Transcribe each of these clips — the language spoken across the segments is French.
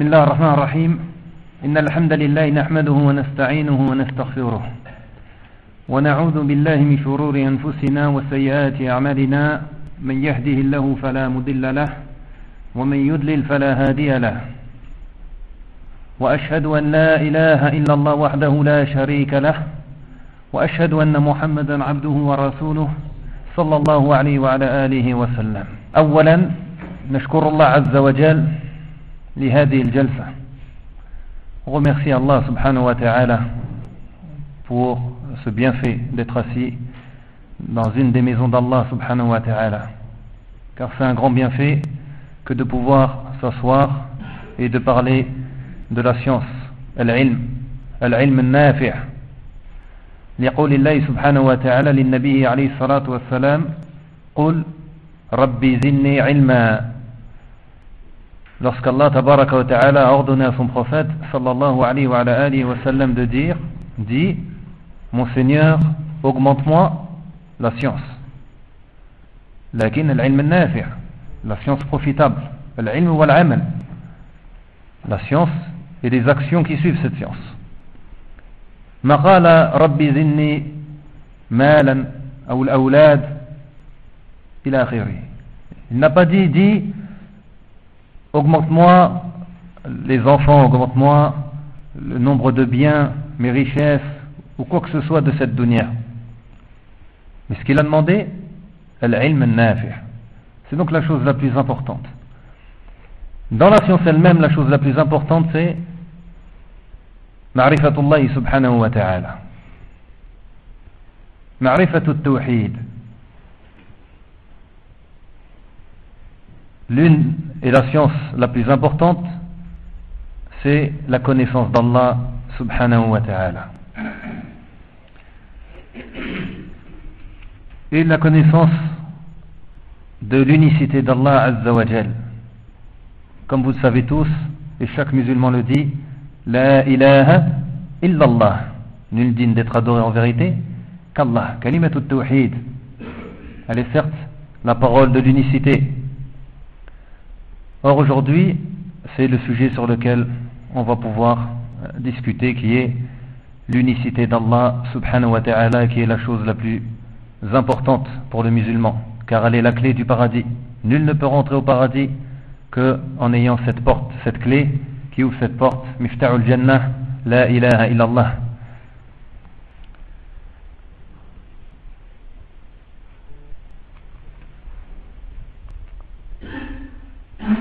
بسم الله الرحمن الرحيم. إن الحمد لله نحمده ونستعينه ونستغفره. ونعوذ بالله من شرور أنفسنا وسيئات أعمالنا. من يهده الله فلا مضل له ومن يضلل فلا هادي له. وأشهد أن لا إله إلا الله وحده لا شريك له وأشهد أن محمدا عبده ورسوله صلى الله عليه وعلى آله وسلم. أولا نشكر الله عز وجل لهذه الجلسة Allah subhanahu wa ta'ala pour ce bienfait d'être assis dans une des maisons d'Allah subhanahu wa ta'ala car c'est un grand bienfait que de pouvoir s'asseoir et de parler de la science al-ilm al-ilm al-nafi' لقول الله سبحانه وتعالى للنبي عليه الصلاة والسلام قل ربي زدني علما lorsqu'Allah tabaraka wa ta'ala a ordonné à son prophète sallallahu alayhi wa, alayhi wa sallam de dire dit mon Seigneur augmente-moi la science لكن العلم النافع la science profitable la science et les actions qui suivent cette science ما قال ربي زدني مالا أو الأولاد إلى آخره il n'a pas dit dit augmente-moi les enfants, augmente-moi le nombre de biens, mes richesses, ou quoi que ce soit de cette dunya. Mais ce qu'il a demandé. C'est donc la chose la plus importante. Dans la science elle-même, la chose la plus importante, c'est ma'rifatullah subhanahu wa ta'ala. Ma'rifatul tawhid. L'une et la science la plus importante, c'est la connaissance d'Allah subhanahu wa ta'ala. Et la connaissance de l'unicité d'Allah azza wa jal. Comme vous le savez tous, et chaque musulman le dit, La ilaha illallah. Nul digne d'être adoré en vérité qu'Allah. Kalimatut tawhid. Elle est certes la parole de l'unicité. Or aujourd'hui, c'est le sujet sur lequel on va pouvoir discuter qui est l'unicité d'Allah subhanahu wa ta'ala qui est la chose la plus importante pour le musulman car elle est la clé du paradis. Nul ne peut rentrer au paradis que en ayant cette porte, cette clé qui ouvre cette porte, mifta'ul jannah, la ilaha illallah.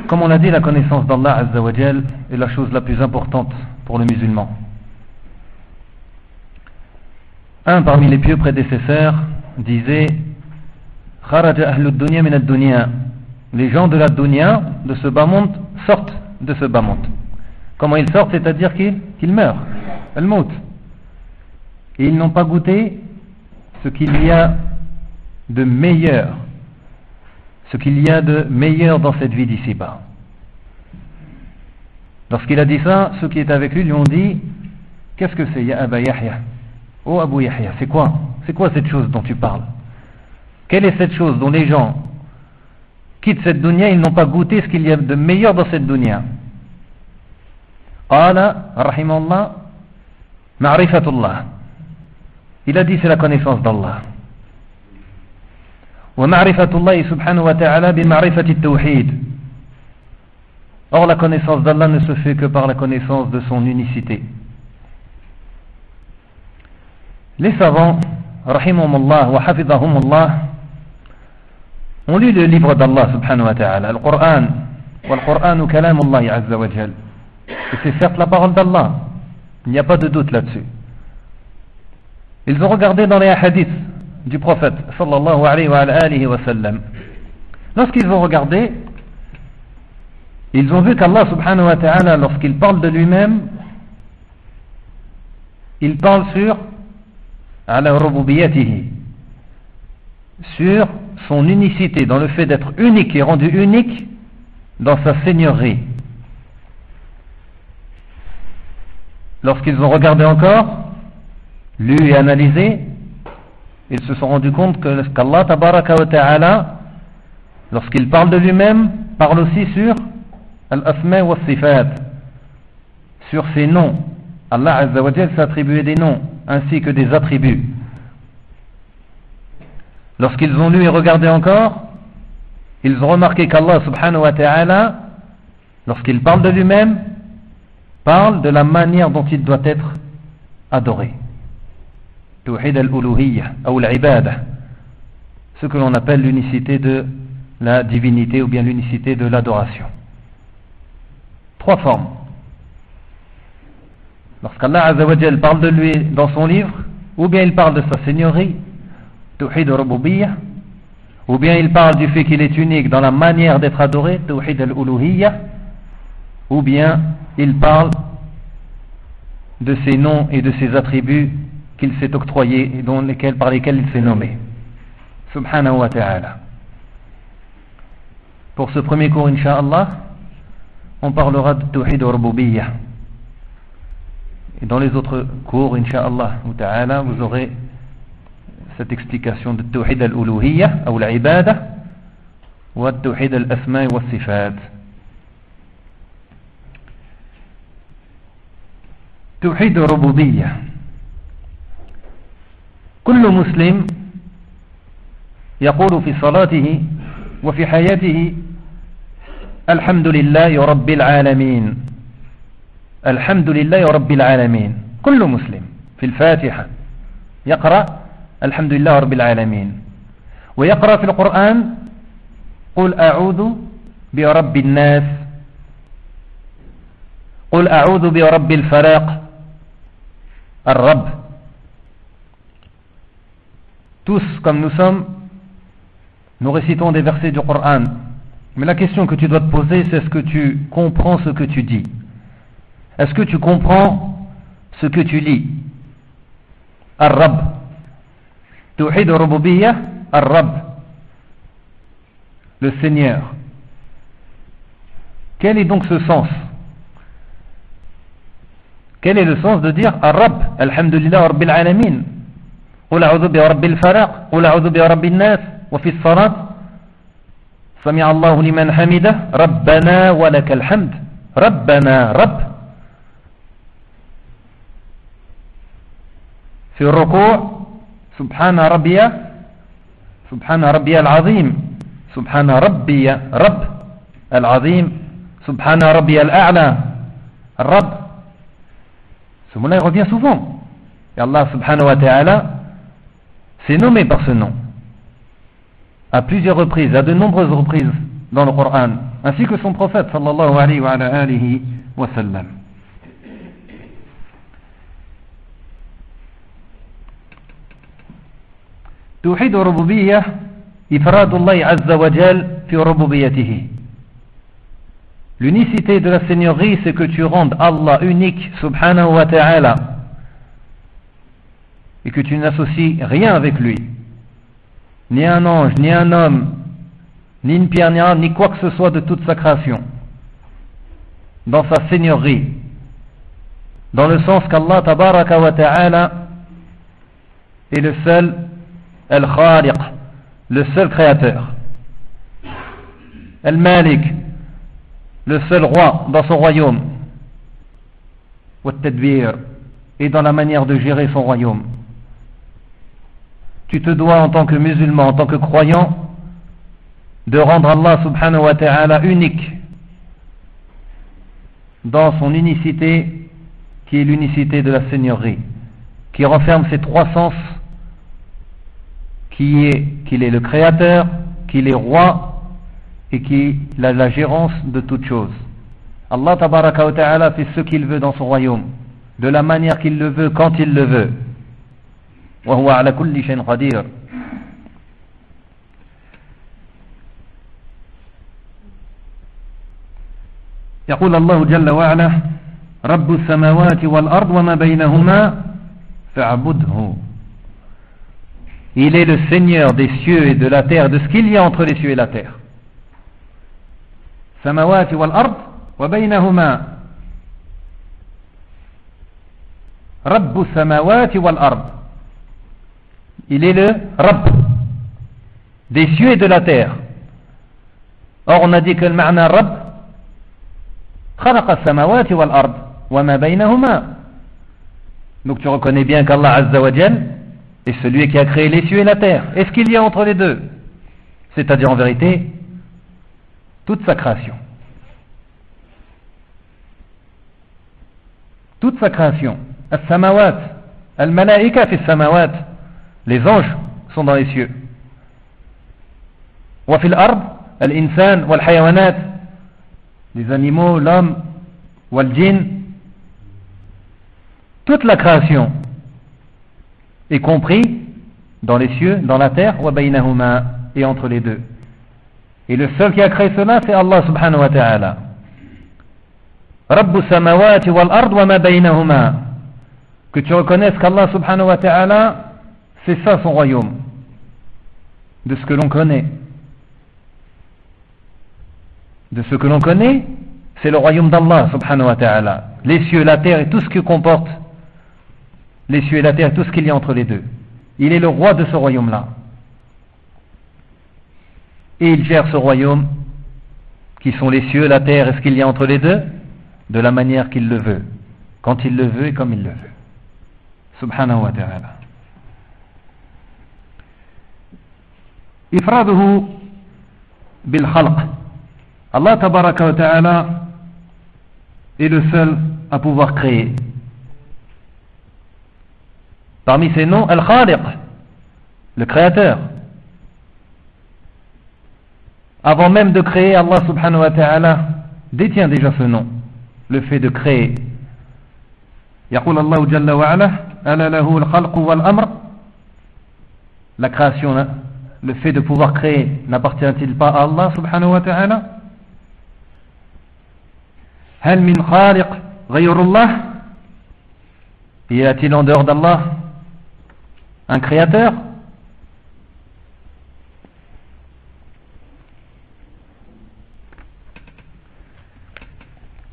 Comme on l'a dit, la connaissance d'Allah Azzawajal est la chose la plus importante pour le musulman. Un parmi les pieux prédécesseurs disait Les gens de la dunya, de ce bas monde, sortent de ce bas monde. Comment ils sortent C'est-à-dire qu'ils meurent. al Et ils n'ont pas goûté ce qu'il y a de meilleur ce qu'il y a de meilleur dans cette vie d'ici-bas. Lorsqu'il a dit ça, ceux qui étaient avec lui lui ont dit Qu'est-ce que c'est, Ya Yahya? Oh Abu Yahya, c'est quoi? C'est quoi cette chose dont tu parles? Quelle est cette chose dont les gens quittent cette dunya, ils n'ont pas goûté ce qu'il y a de meilleur dans cette dunya? Qala, rahimallah, ma'rifatullah. Il a dit c'est la connaissance d'Allah. ومعرفة الله سبحانه وتعالى بمعرفة التوحيد Or la connaissance d'Allah ne se fait que par la connaissance de son unicité. Les savants, rahimahumullah wa hafidahumullah, ont lu le livre d'Allah subhanahu wa ta'ala, le Coran, والقرآن كلام الله عز وجل. Et c'est certes la parole d'Allah, il n'y a pas de doute là-dessus. Ils ont regardé dans les hadiths du prophète sallallahu alayhi wa, sallam. Lorsqu'ils ont regardé, ils ont vu qu'Allah subhanahu wa ta'ala, lorsqu'il parle de lui-même, il parle sur sur son unicité, dans le fait d'être unique et rendu unique dans sa seigneurie. Lorsqu'ils ont regardé encore, lu et analysé, ils se sont rendus compte que qu'Allah wa ta'ala, lorsqu'il parle de lui-même, parle aussi sur al-asma wa sifat, sur ses noms. Allah Azzawajal s'attribuait des noms ainsi que des attributs. Lorsqu'ils ont lu et regardé encore, ils ont remarqué qu'Allah subhanahu wa ta'ala, lorsqu'il parle de lui-même, parle de la manière dont il doit être adoré. Ce que l'on appelle l'unicité de la divinité ou bien l'unicité de l'adoration. Trois formes. Lorsqu'Allah Azzawajal parle de lui dans son livre, ou bien il parle de sa seigneurie, Tawhid al ou bien il parle du fait qu'il est unique dans la manière d'être adoré, Tawhid al-uluhiyya, ou bien il parle de ses noms et de ses attributs qu'il s'est octroyé et dont lesquels, par lesquels il s'est nommé. Subhanahu wa ta'ala. Pour ce premier cours, Inch'Allah, on parlera de Tawhid Rububiyyah. Et dans les autres cours, Inch'Allah ta'ala, vous aurez cette explication de Tawhid al-Uluhiyya, ou l'Ibada, ou Tawhid al-Asma wa Sifat. Tawhid Rububiyyah. كل مسلم يقول في صلاته وفي حياته الحمد لله رب العالمين الحمد لله رب العالمين. كل مسلم في الفاتحة يقرأ الحمد لله رب العالمين. ويقرأ في القرآن قل أعوذ برب الناس قل أعوذ برب الفلاق الرب. tous comme nous sommes, nous récitons des versets du Coran. Mais la question que tu dois te poser, c'est est-ce que tu comprends ce que tu dis? Est-ce que tu comprends ce que tu lis? Ar-Rab. Tawhid al Ar-Rab. Le Seigneur. Quel est donc ce sens? Quel est le sens de dire Ar-Rab Alhamdulillah Rabbil Alamin قل أعوذ برب الفلق قل أعوذ برب الناس وفي الصلاة سمع الله لمن حمده ربنا ولك الحمد ربنا رب. في الركوع سبحان ربي سبحان ربي العظيم سبحان ربي رب العظيم سبحان ربي الأعلى الرب. Ce mot-là il revient souvent. Et s'est nommé par ce nom à plusieurs reprises, à de nombreuses reprises dans le Coran ainsi que son prophète sallallahu alayhi wa, alihi wa sallam توحيد الربوبية إفراد الله عز وجل في ربوبيته L'unicité de la Seigneurie, c'est que tu rendes Allah unique, subhanahu wa ta'ala, et que tu n'associes rien avec lui. Ni un ange, ni un homme, ni une pierre, ni, un, ni quoi que ce soit de toute sa création. Dans sa Seigneurie. Dans le sens qu'Allah tabaraka wa ta'ala est le seul Al-Khaliq, le seul créateur. Al-Malik, le seul roi dans son royaume. Et dans la manière de gérer son royaume. Tu te dois en tant que musulman, en tant que croyant, de rendre Allah subhanahu wa ta'ala unique dans son unicité qui est l'unicité de la Seigneurie, qui renferme ses trois sens qui est qu'il est le créateur, qu'il est roi et qu'il a la gérance de toutes choses. Allah tabaraka wa ta'ala fait ce qu'il veut dans son royaume, de la manière qu'il le veut, quand il le veut. وهو على كل شيء قدير يقول الله جل وعلا رب السماوات والأرض وما بينهما فاعبده Il est le Seigneur des cieux et de la terre, de ce qu'il y a entre les cieux et la terre. Samawati wal ard wa baynahuma Rabbu samawati wal ard. il est le Rabb des cieux et de la terre. Or, on a dit que le ma'na Rabb, donc tu reconnais bien qu'Allah Azzawajal est celui qui a créé les cieux et la terre. Est-ce qu'il y a entre les deux C'est-à-dire en vérité, toute sa création. Toute sa création. As-samawat. Al-malaika fi samawat les anges sont dans les cieux. Ard, al-insan wal hayawanat. Les animaux, l'homme, jinn, toute la création, y compris dans les cieux, dans la terre, et entre les deux. Et le seul qui a créé cela, c'est Allah subhanahu wa ta'ala. Wal ard wa ma baynahuma. Que tu reconnaisses qu'Allah subhanahu wa ta'ala, c'est ça son royaume. De ce que l'on connaît. De ce que l'on connaît, c'est le royaume d'Allah subhanahu wa ta'ala. Les cieux, la terre et tout ce qui comporte les cieux et la terre, tout ce qu'il y a entre les deux. Il est le roi de ce royaume-là. Et il gère ce royaume, qui sont les cieux, la terre et ce qu'il y a entre les deux, de la manière qu'il le veut, quand il le veut et comme il le veut. Subhanahu wa ta'ala. إفراده بالخلق Allah tabaraka wa ta'ala est le seul à pouvoir créer Parmi ces noms, Al-Khaliq, le créateur. Avant même de créer, Allah subhanahu wa ta'ala détient déjà ce nom, le fait de créer. يقول الله جل وعلا ألا له الخلق والأمر La création, le fait de pouvoir créer, n'appartient-il pas à Allah subhanahu wa ta'ala هل من خالق غير الله Y a-t-il en dehors d'Allah un créateur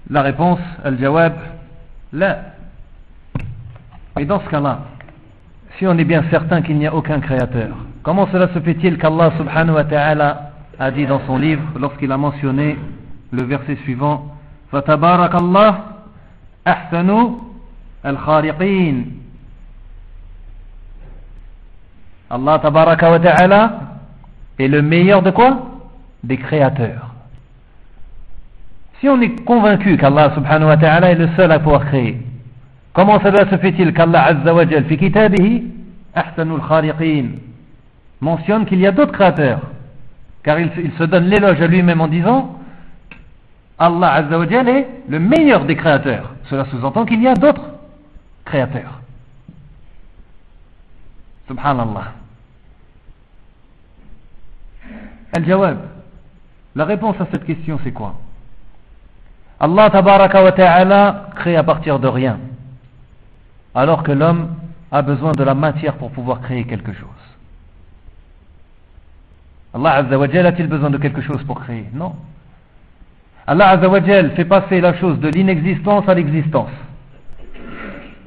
La réponse, al-jawab, là. Et dans ce cas-là, si on est bien certain qu'il n'y a aucun créateur. Comment cela se fait-il qu'Allah subhanahu wa ta'ala a dit dans son livre, lorsqu'il a mentionné le verset suivant, Fatabarakallah ahsanu al-khariqin. Allah tabaraka wa ta'ala est le meilleur de quoi? Des créateurs. Si on est convaincu qu'Allah subhanahu wa ta'ala est le seul à pouvoir créer, comment cela se fait-il qu'Allah azza wa fi kitabihi ahsanul khaliqin mentionne qu'il y a d'autres créateurs? Car il, se donne l'éloge à lui-même en disant Allah azza wa est le meilleur des créateurs. Cela sous-entend qu'il y a d'autres créateurs. Subhanallah. Al-Jawab. La réponse à cette question, c'est quoi? Allah tabaraka wa ta'ala crée à partir de rien, alors que l'homme a besoin de la matière pour pouvoir créer quelque chose. Allah Azza wa a-t-il besoin de quelque chose pour créer? Non. Allah Azza wa fait passer la chose de l'inexistence à l'existence.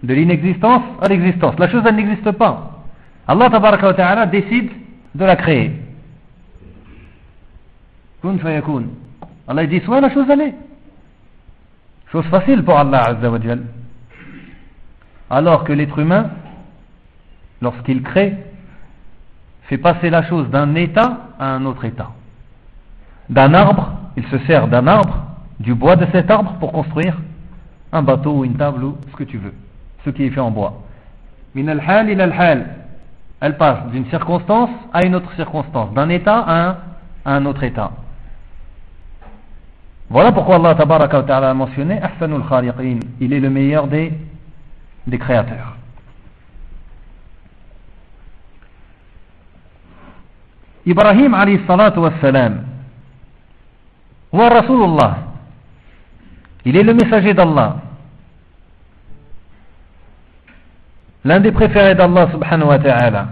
De l'inexistence à l'existence. La chose, elle n'existe pas. Allah ta'ala décide de la créer. Kun fayakun. Allah dit soit la chose elle est. Chose facile pour Allah Azza wa Alors que l'être humain, lorsqu'il crée, fait passer la chose d'un état à un autre état. D'un arbre, il se sert d'un arbre, du bois de cet arbre pour construire un bateau ou une table ou ce que tu veux, ce qui est fait en bois. Elle passe d'une circonstance à une autre circonstance, d'un état à un, autre état. Voilà pourquoi Allah ta'ala a mentionné Ahsanul. Il est le meilleur des, des créateurs. Ibrahim alayhi salatu wa salam. Wa Rasulullah. Il est le messager d'Allah. l'un des préférés d'Allah subhanahu wa ta'ala.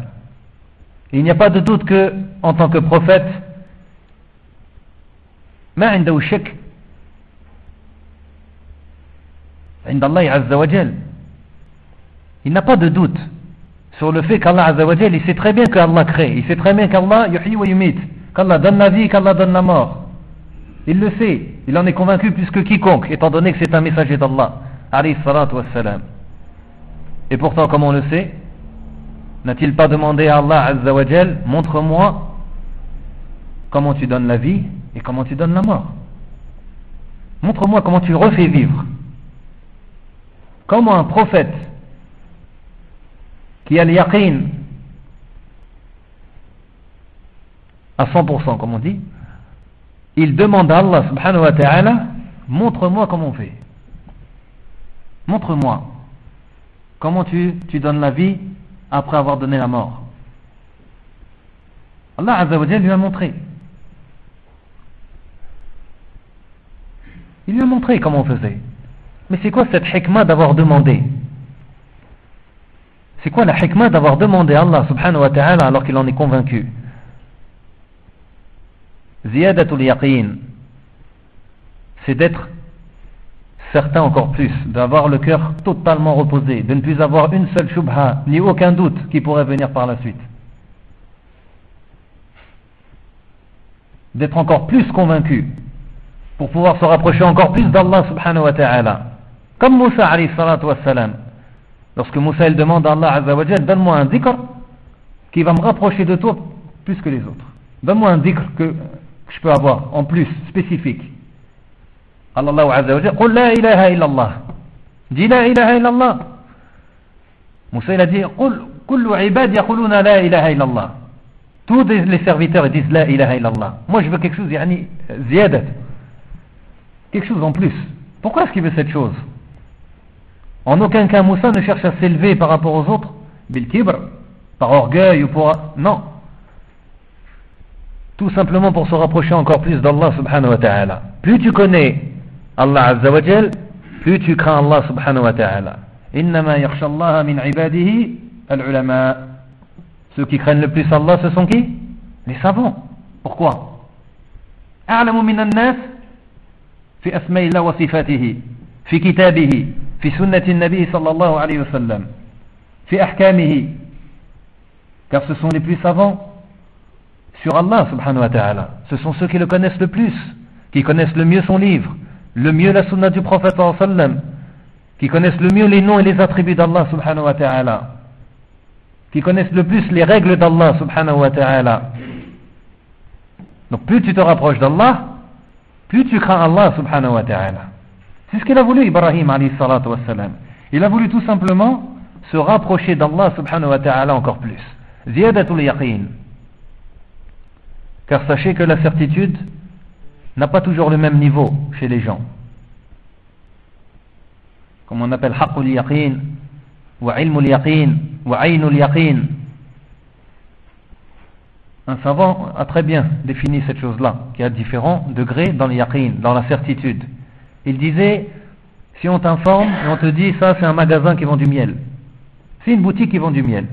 Il n'y a pas de doute que, en tant que prophète, ما عنده شك عند الله عز وجل il n'a pas de doute sur le fait qu'Allah Azza wa il sait très bien qu'Allah crée, il sait très bien qu'Allah yuhyi wa yumit, qu'Allah donne la vie, qu'Allah donne la mort. Il le sait, il en est convaincu plus que quiconque, étant donné que c'est un messager d'Allah. Et pourtant, comme on le sait, n'a-t-il pas demandé à Allah Azzawajal, montre-moi comment tu donnes la vie et comment tu donnes la mort. Montre-moi comment tu refais vivre. Comment un prophète qui a le à 100% comme on dit, il demande à Allah subhanahu wa ta'ala, montre-moi comment on fait. Montre-moi comment tu, tu donnes la vie après avoir donné la mort. Allah Azza lui a montré. Il lui a montré comment on faisait. Mais c'est quoi cette hikmah d'avoir demandé? C'est quoi la hikmah d'avoir demandé à Allah subhanahu wa ta'ala alors qu'il en est convaincu Ziyadatul yaqin, c'est d'être certain encore plus, d'avoir le cœur totalement reposé, de ne plus avoir une seule shubha, ni aucun doute qui pourrait venir par la suite. D'être encore plus convaincu pour pouvoir se rapprocher encore plus d'Allah subhanahu wa ta'ala. Comme Moussa alayhi salatu salam. Lorsque Moussa demande à Allah azza wa donne-moi un dhikr qui va me rapprocher de toi plus que les autres. Donne-moi un dhikr que, je peux avoir en plus, spécifique. Allah azza wa qul la ilaha illallah. Dis la ilaha illallah. Moussa il a dit kullu ibad yaquluna la ilaha illallah. Tous les serviteurs disent la ilaha illallah. Moi je veux quelque chose, yani, ziyadat quelque chose en plus. Pourquoi est-ce qu'il veut cette chose? En aucun cas Moussa ne cherche à s'élever par rapport aux autres, bil par orgueil ou pour... Non. Tout simplement pour se rapprocher encore plus d'Allah subhanahu wa ta'ala. Plus tu connais Allah azza wa plus tu crains Allah subhanahu wa ta'ala. Innama yakhsha min ibadihi al-ulama. Ceux qui craignent le plus Allah, ce sont qui Les savants. Pourquoi أعلم من الناس في أسماء الله وصفاته في كتابه في سنة النبي صلى الله عليه وسلم في أحكامه car ce sont les plus savants sur Allah subhanahu wa ta'ala ce sont ceux qui le connaissent le plus qui connaissent le mieux son livre le mieux la sunna du prophète sallam qui connaissent le mieux les noms et les attributs d'Allah subhanahu wa ta'ala qui connaissent le plus les règles d'Allah subhanahu wa ta'ala donc plus tu te rapproches d'Allah plus tu crains Allah subhanahu wa ta'ala. C'est ce qu'il a voulu Ibrahim alayhi. Il a voulu tout simplement se rapprocher d'Allah subhanahu wa ta'ala encore plus. Ziyadatul yaqin. Car sachez que la certitude n'a pas toujours le même niveau chez les gens. Comme on appelle haqqul yaqin, wa ilmul yaqin, wa aynul yaqin. Un savant a très bien défini cette chose-là, qui a différents degrés dans le yaqin, dans la certitude. Il disait, si on t'informe et on te dit, ça c'est un magasin qui vend du miel, c'est une boutique qui vend du miel,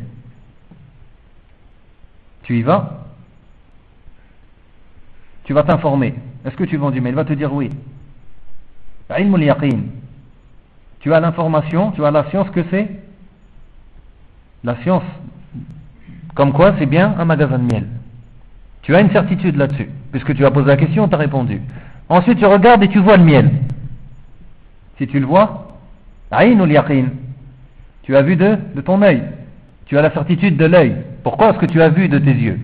tu y vas, tu vas t'informer, est-ce que tu vends du miel? Il va te dire oui. Tu as l'information, tu as la science que c'est? La science, comme quoi c'est bien un magasin de miel. Tu as une certitude là-dessus. Puisque tu as posé la question, tu as répondu. Ensuite, tu regardes et tu vois le miel. Si tu le vois, tu as vu de, de ton œil. Tu as la certitude de l'œil. Pourquoi est-ce que tu as vu de tes yeux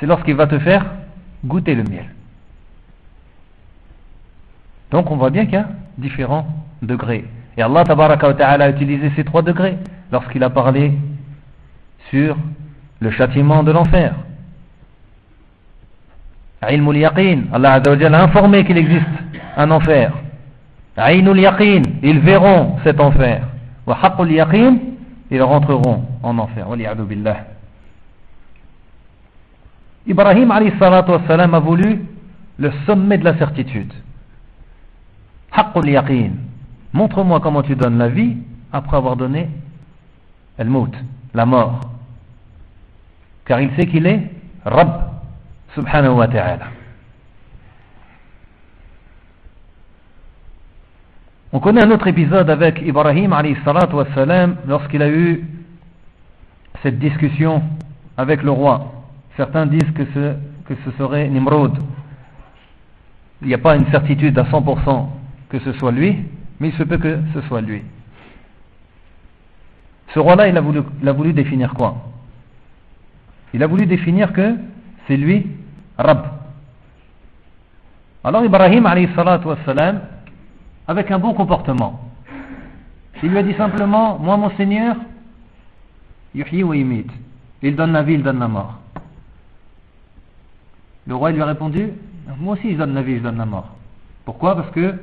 c'est lorsqu'il va te faire goûter le miel. Donc on voit bien qu'il y a différents degrés. Et Allah a utilisé ces trois degrés lorsqu'il a parlé sur le châtiment de l'enfer. Allah a informé qu'il existe un enfer. Ils verront cet enfer. Wa ils rentreront en enfer. Ibrahim a voulu le sommet de la certitude. Haqqul yaqin. Montre-moi comment tu donnes la vie après avoir donné el mout, la mort car il sait qu'il est Rabb subhanahu wa ta'ala. On connaît un autre épisode avec Ibrahim lorsqu'il a eu cette discussion avec le roi. Certains disent que ce, que ce serait Nimrod. Il n'y a pas une certitude à 100% que ce soit lui, mais il se peut que ce soit lui. Ce roi-là, il a voulu définir quoi? Il a voulu définir que c'est lui, Rab. Alors Ibrahim, wassalam, avec un bon comportement, il lui a dit simplement, moi mon Seigneur, il donne la vie, il donne la mort. Le roi lui a répondu, moi aussi je donne la vie, je donne la mort. Pourquoi? Parce que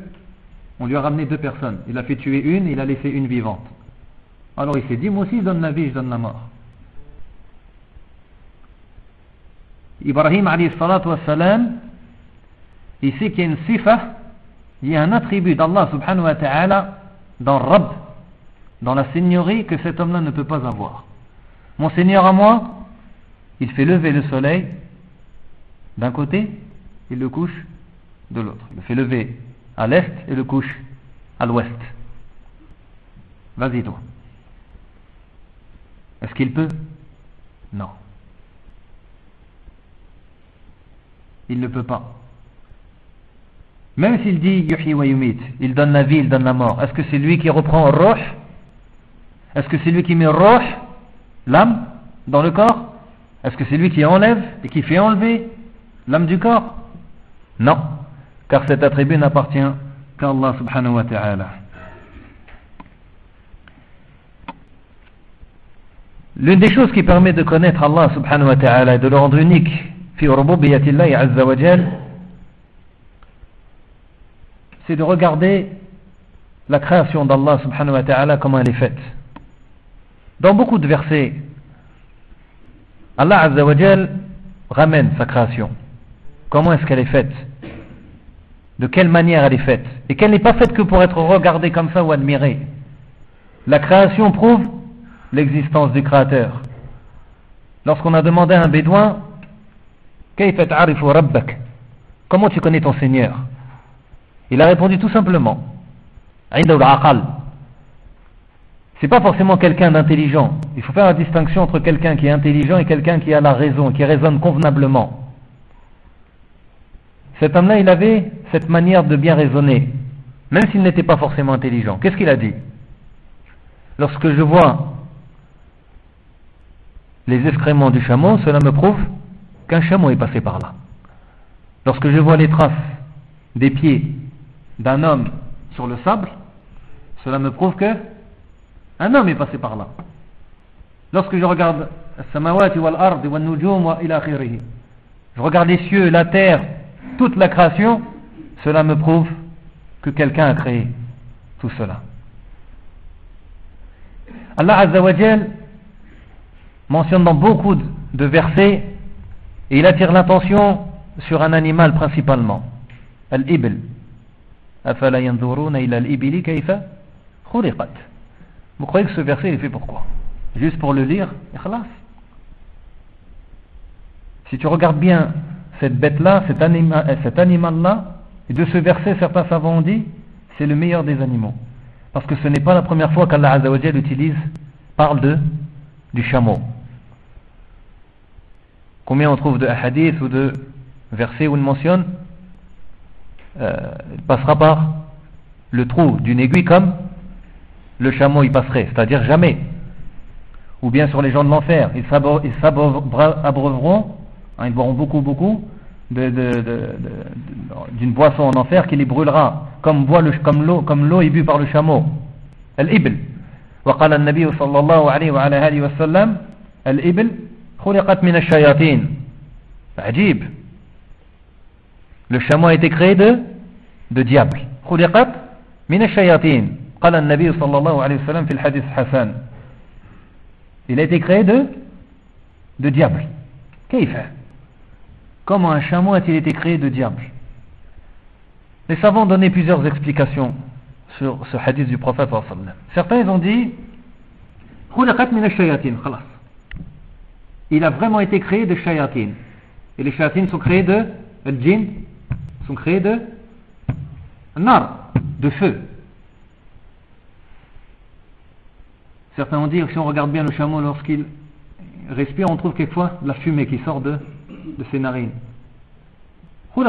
on lui a ramené deux personnes. Il a fait tuer une, il a laissé une vivante. Alors il s'est dit, moi aussi je donne la vie, je donne la mort. Ibrahim wassalam, il sait qu'il y a une sifa, il y a un attribut d'Allah subhanahu wa ta'ala dans Rab, dans la seigneurie que cet homme-là ne peut pas avoir. Mon Seigneur à moi, il fait lever le soleil d'un côté, il le couche de l'autre. Il le fait lever à l'est et le couche à l'ouest. Vas-y toi. Est-ce qu'il peut? Non. Il ne peut pas. Même s'il dit yuhi wa yumit, il donne la vie, il donne la mort. Est-ce que c'est lui qui reprend roh Est-ce que c'est lui qui met roh, l'âme, dans le corps? Est-ce que c'est lui qui enlève et qui fait enlever l'âme du corps? Non, car cet attribut n'appartient qu'à Allah subhanahu wa ta'ala. L'une des choses qui permet de connaître Allah subhanahu wa ta'ala et de le rendre unique, c'est de regarder la création d'Allah subhanahu wa ta'ala comment elle est faite. Dans beaucoup de versets, Allah ramène sa création. Comment est-ce qu'elle est faite? De quelle manière elle est faite? Et qu'elle n'est pas faite que pour être regardée comme ça ou admirée. La création prouve l'existence du Créateur. Lorsqu'on a demandé à un bédouin Comment tu connais ton Seigneur Il a répondu tout simplement c'est pas forcément quelqu'un d'intelligent. Il faut faire la distinction entre quelqu'un qui est intelligent et quelqu'un qui a la raison, qui raisonne convenablement. Cet homme-là, il avait cette manière de bien raisonner, même s'il n'était pas forcément intelligent. Qu'est-ce qu'il a dit? Lorsque je vois les excréments du chameau, cela me prouve qu'un chameau est passé par là. Lorsque je vois les traces des pieds d'un homme sur le sable, cela me prouve que un homme est passé par là. Lorsque je regarde je regarde les cieux, la terre, toute la création, cela me prouve que quelqu'un a créé tout cela. Allah Azzawajal mentionne dans beaucoup de versets et il attire l'attention sur un animal principalement, al-ibl. Vous croyez que ce verset est fait pourquoi Juste pour le lire Si tu regardes bien cette bête-là, cet, euh, cet animal-là, et de ce verset, certains savants ont dit, c'est le meilleur des animaux. Parce que ce n'est pas la première fois qu'Allah utilise, parle de, du chameau. Combien on trouve de hadiths ou de versets où il mentionne euh, il passera par le trou d'une aiguille comme le chameau y passerait, c'est-à-dire jamais. Ou bien sur les gens de l'enfer, ils s'abreuveront, hein, ils boiront beaucoup, beaucoup d'une boisson en enfer qui les brûlera, comme l'eau comme l'eau est bue par le chameau. Al-ibl. وقال النبي صلى الله عليه وعلى آله وسلم الإبل خلقت من الشياطين عجيب le chameau a été créé de de diable خلقت من الشياطين قال النبي صلى الله عليه وسلم في الحديث حسن il a été créé de de diable كيف comment un chameau a-t-il été créé de diable les savants ont donné plusieurs explications sur ce hadith du prophète certains ils ont dit خلقت من الشياطين خلاص il a vraiment été créé de shayatin et les shayatin sont créés de le djinn sont créés de nar de feu Certains ont dit que si on regarde bien le chameau lorsqu'il respire, on trouve quelquefois de la fumée qui sort de, de ses narines. Il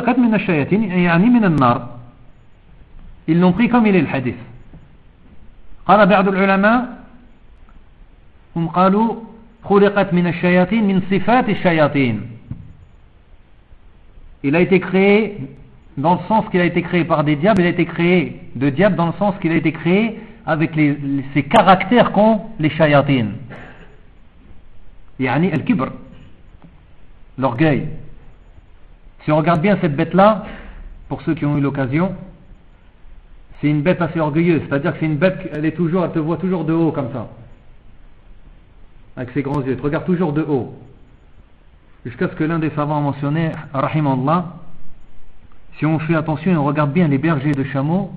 ils l'ont pris comme il est le hadith. قال بعض العلماء هم قالوا خلقت من الشياطين من صفات الشياطين il a été créé dans le sens qu'il a été créé par des diables, il a été créé de diables dans le sens qu'il a été créé avec les, les, ces caractères qu'ont les shayatin. Yani al-kibr, l'orgueil. Si on regarde bien cette bête-là, pour ceux qui ont eu l'occasion, c'est une bête assez orgueilleuse, c'est-à-dire que c'est une bête, elle est toujours, elle te voit toujours de haut comme ça, avec ses grands yeux, elle te regarde toujours de haut. Jusqu'à ce que l'un des savants a mentionné, Allah, si on fait attention et on regarde bien les bergers de chameaux,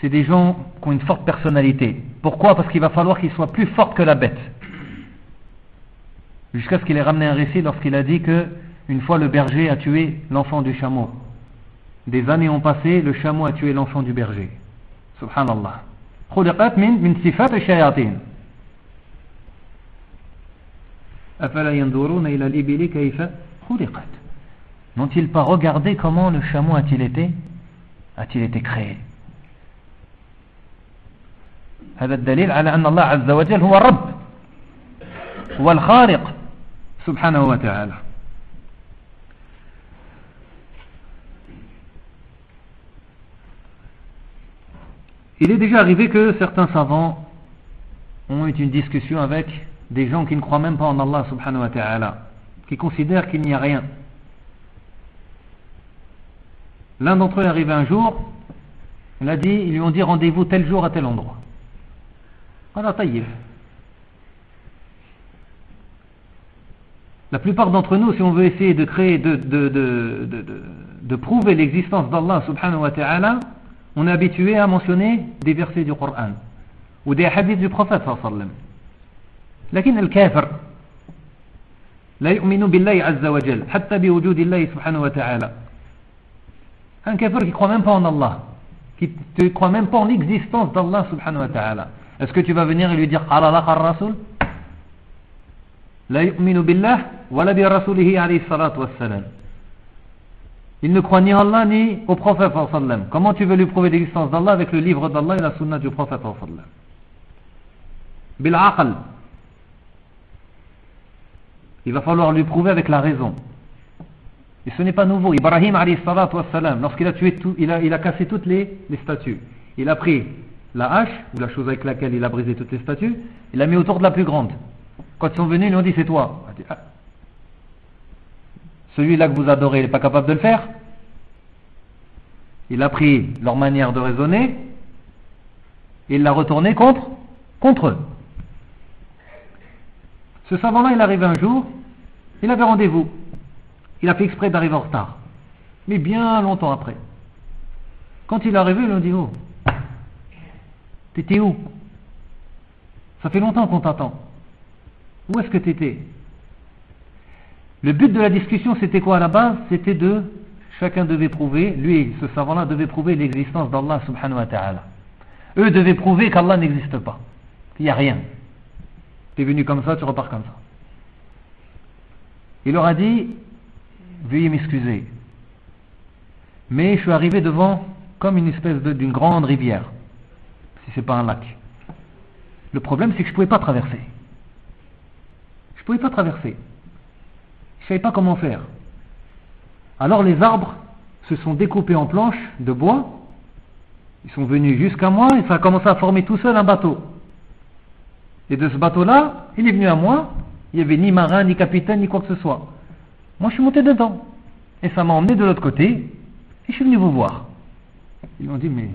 c'est des gens qui ont une forte personnalité. Pourquoi? Parce qu'il va falloir qu'ils soient plus forts que la bête. Jusqu'à ce qu'il ait ramené un récit lorsqu'il a dit que une fois le berger a tué l'enfant du chameau. Des années ont passé, le chameau a tué l'enfant du berger. Subhanallah. min sifat N'ont-ils pas regardé comment le chameau a-t-il été A-t-il été créé هذا الدليل على أن الله عز وجل هو الرب هو الخالق سبحانه وتعالى Il est déjà arrivé que certains savants ont eu une discussion avec des gens qui ne croient même pas en Allah subhanahu wa ta'ala, qui considèrent qu'il n'y a rien. L'un d'entre eux est arrivé un jour, il a dit, ils lui ont dit rendez-vous tel jour à tel endroit. La plupart d'entre nous, si on veut essayer de créer, de, de, de, de prouver l'existence d'Allah subhanahu wa ta'ala, on est habitué à mentionner des versets du Coran ou des hadiths du prophète sallallahu. لكن الكافر لا يؤمن بالله عز وجل حتى بوجود الله سبحانه وتعالى un kafir qui croit même pas en Allah qui ne croit même pas en l'existence d'Allah subhanahu wa ta'ala est-ce que tu vas venir et lui dire قال لك الرسول لا يؤمن بالله ولا برسوله عليه الصلاة والسلام Il ne croit ni en Allah ni au prophète sallam. Comment tu veux lui prouver l'existence d'Allah avec le livre d'Allah et la sunna du prophète sallam Bil aql. Il va falloir lui prouver avec la raison. Et ce n'est pas nouveau. Ibrahim lorsqu'il a tué tout, il a, il a cassé toutes les, statues. Il a pris la hache, ou la chose avec laquelle il a brisé toutes les statues, il l'a mis autour de la plus grande. Quand ils sont venus, ils lui ont dit c'est toi. Ah, celui-là que vous adorez, il n'est pas capable de le faire. Il a pris leur manière de raisonner, et il l'a retourné contre, contre eux. Ce savant-là, il arrive un jour, il avait rendez-vous. Il a fait exprès d'arriver en retard. Mais bien longtemps après. Quand il est arrivé, il a dit Oh, t'étais où? Ça fait longtemps qu'on t'attend. Où est-ce que t'étais? Le but de la discussion, c'était quoi à la base C'était de. Chacun devait prouver, lui, ce savant-là, devait prouver l'existence d'Allah subhanahu wa ta'ala. Eux devaient prouver qu'Allah n'existe pas, qu'il n'y a rien. Tu es venu comme ça, tu repars comme ça. Il leur a dit Veuillez m'excuser. Mais je suis arrivé devant comme une espèce d'une grande rivière, si ce n'est pas un lac. Le problème, c'est que je ne pouvais pas traverser. Je ne pouvais pas traverser. Je ne savais pas comment faire. Alors les arbres se sont découpés en planches de bois. Ils sont venus jusqu'à moi et ça a commencé à former tout seul un bateau. Et de ce bateau-là, il est venu à moi. Il n'y avait ni marin, ni capitaine, ni quoi que ce soit. Moi, je suis monté dedans. Et ça m'a emmené de l'autre côté. Et je suis venu vous voir. Ils m'ont dit, mais.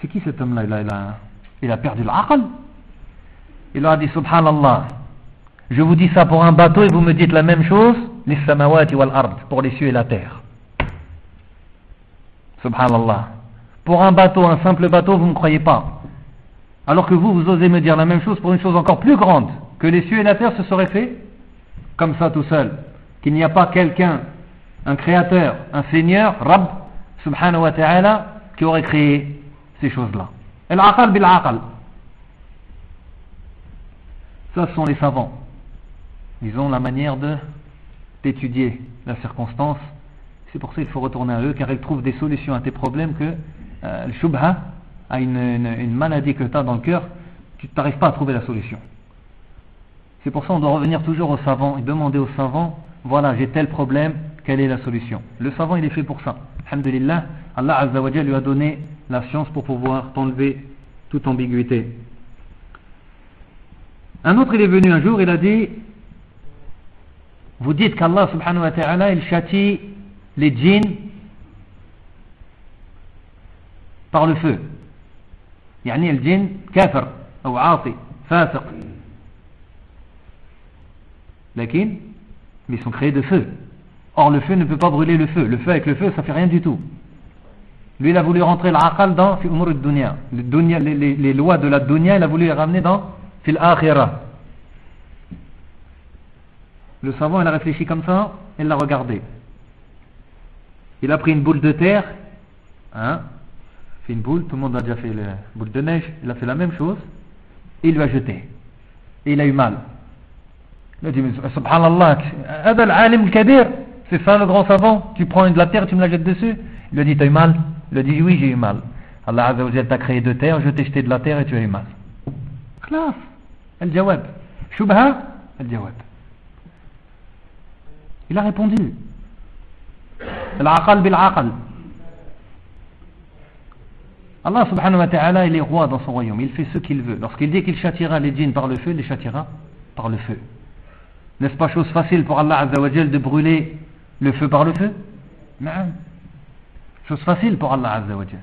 C'est qui cet homme-là? Il a, il, a, il a perdu l'aql. Il leur a dit, Subhanallah. Je vous dis ça pour un bateau et vous me dites la même chose. Les samawati wal ard. Pour les cieux et la terre. Subhanallah. Pour un bateau, un simple bateau, vous ne croyez pas. Alors que vous, vous osez me dire la même chose pour une chose encore plus grande, que les cieux et la terre se seraient faits comme ça tout seul. Qu'il n'y a pas quelqu'un, un créateur, un seigneur, Rab, subhanahu wa ta'ala, qui aurait créé ces choses-là. Al-aqal bil-aqal. Ça, ce sont les savants. Ils ont la manière de d'étudier la circonstance C'est pour ça qu'il faut retourner à eux, car ils trouvent des solutions à tes problèmes que euh, le shubha a une, maladie que tu as dans le cœur, tu n'arrives pas à trouver la solution. C'est pour ça qu'on doit revenir toujours au savant et demander au savant, voilà, j'ai tel problème, quelle est la solution? Le savant, il est fait pour ça. Alhamdulillah, Allah Azza wa lui a donné la science pour pouvoir enlever toute ambiguïté. Un autre, il est venu un jour, il a dit, vous dites qu'Allah subhanahu wa ta'ala, il châtie les djinns par le feu. يعني الجن كافر أو عاصي فاسق لكن mais ils sont créés de feu or le feu ne peut pas brûler le feu le feu avec le feu ça fait rien du tout lui il a voulu rentrer l'aqal dans fi umur dunya les, les, les lois de la dunya il a voulu les ramener dans fil akhirah le savant il a réfléchi comme ça il l'a regardé il a pris une boule de terre hein fait une boule, tout le monde a déjà fait la boule de neige, il a fait la même chose, et il lui a jeté. Et il a eu mal. Il a dit, subhanallah, c'est ça le grand savant, tu prends de la terre, tu me la jettes dessus. Il lui a dit, t'as eu mal Il a dit, oui, j'ai eu mal. Allah Azza t'a créé de terre, je t'ai jeté de la terre et tu as eu mal. Classe. El-Jawab. Shubha? El-Jawab. Il a répondu. Al-aqal. Allah subhanahu wa ta'ala, il est roi dans son royaume, il fait ce qu'il veut. Lorsqu'il dit qu'il châtiera les djinns par le feu, il les châtiera par le feu. N'est-ce pas chose facile pour Allah azawajal de brûler le feu par le feu Non. Chose facile pour Allah azawajal.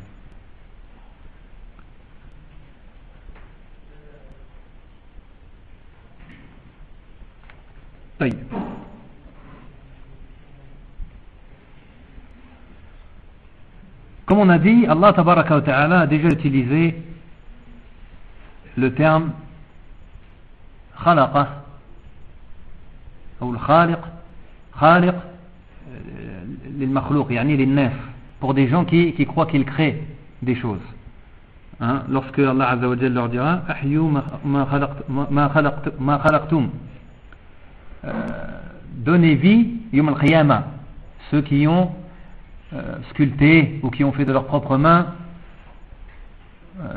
طيب Comme on a dit, Allah ta'ala a déjà utilisé le terme khalaqa ou le khaliq khaliq yani les nefs pour des gens qui, croient qu'ils créent des choses hein? lorsque Allah azza leur dira ahyu ma khalaqtum euh, donnez vie yum al ceux qui ont euh, sculptés ou qui ont fait de leurs propres mains euh,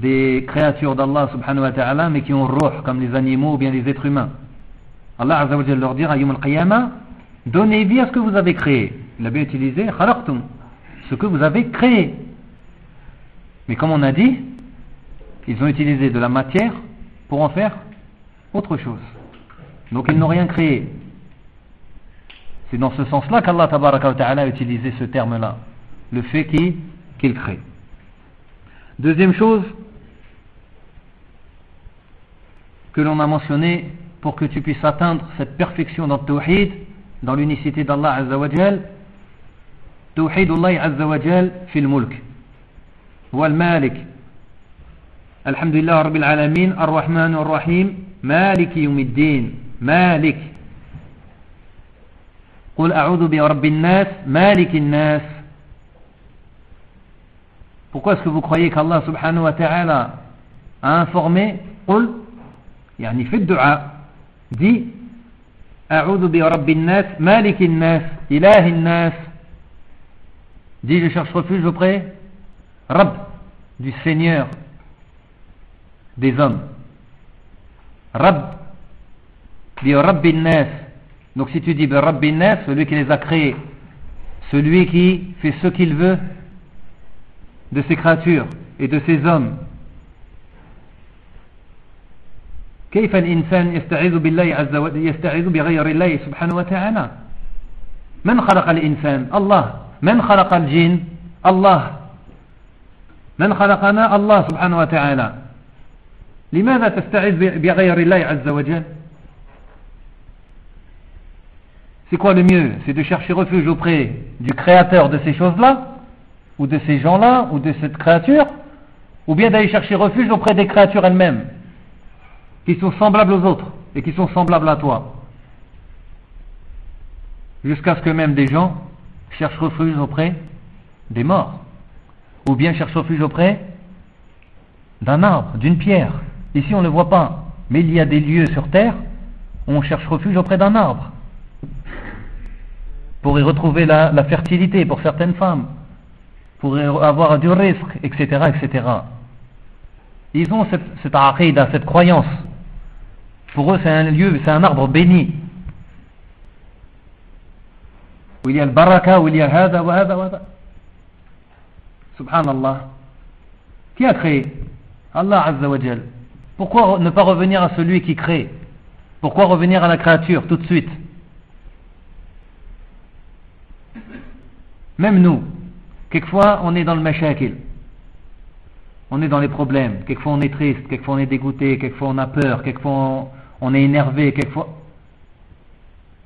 des créatures d'Allah subhanahu wa ta'ala mais qui ont roh comme les animaux ou bien les êtres humains. Allah azza wa leur dira al donnez vie à ce que vous avez créé. Il a bien utilisé khalaqtum, ce que vous avez créé. Mais comme on a dit, ils ont utilisé de la matière pour en faire autre chose. Donc ils n'ont rien créé. C'est dans ce sens-là qu'Allah a utilisé ce terme-là, le fait qu'il crée. Deuxième chose que l'on a mentionnée pour que tu puisses atteindre cette perfection dans le tawhid, dans l'unicité d'Allah Azzawajal, tawhidullah Azzawajal fil mulk, wal malik. Alhamdulillah Rabbil Alamin, Ar-Rahman Ar-Rahim, Malik Yumiddin, Malik. قل أعوذ برب الناس مالك الناس Pourquoi est-ce que vous croyez qu'Allah subhanahu wa ta'ala a informé قل يعني في الدعاء dit أعوذ برب الناس مالك الناس إله الناس dit je cherche refuge auprès Rab du Seigneur des hommes Rab برب الناس Donc si tu dis Rabbin celui qui les a créés, celui qui fait ce qu'il veut de ses créatures et de ses hommes. كيف الإنسان يستعيذ بالله عز وجل يستعيذ بغير الله سبحانه وتعالى؟ من خلق الإنسان؟ الله. من خلق الجن؟ الله. من خلقنا؟ الله سبحانه وتعالى. لماذا تستعيذ بغير الله عز وجل؟ C'est quoi le mieux? C'est de chercher refuge auprès du créateur de ces choses-là, ou de ces gens-là, ou de cette créature, ou bien d'aller chercher refuge auprès des créatures elles-mêmes, qui sont semblables aux autres, et qui sont semblables à toi. Jusqu'à ce que même des gens cherchent refuge auprès des morts, ou bien cherchent refuge auprès d'un arbre, d'une pierre. Ici on ne le voit pas, mais il y a des lieux sur terre où on cherche refuge auprès d'un arbre pour y retrouver la, fertilité pour certaines femmes, pour y avoir du risque, etc., etc. Ils ont cette, cette aqidah, cette croyance. Pour eux, c'est un lieu, c'est un arbre béni. Où il y a le baraka, où il y a hada, wa hada, wa hada. Subhanallah. Qui a créé? Allah Azza wa. Pourquoi ne pas revenir à celui qui crée? Pourquoi revenir à la créature tout de suite? Même nous, quelquefois on est dans le mashakil. On est dans les problèmes. Quelquefois on est triste, quelquefois on est dégoûté, quelquefois on a peur, quelquefois on, est énervé, quelquefois.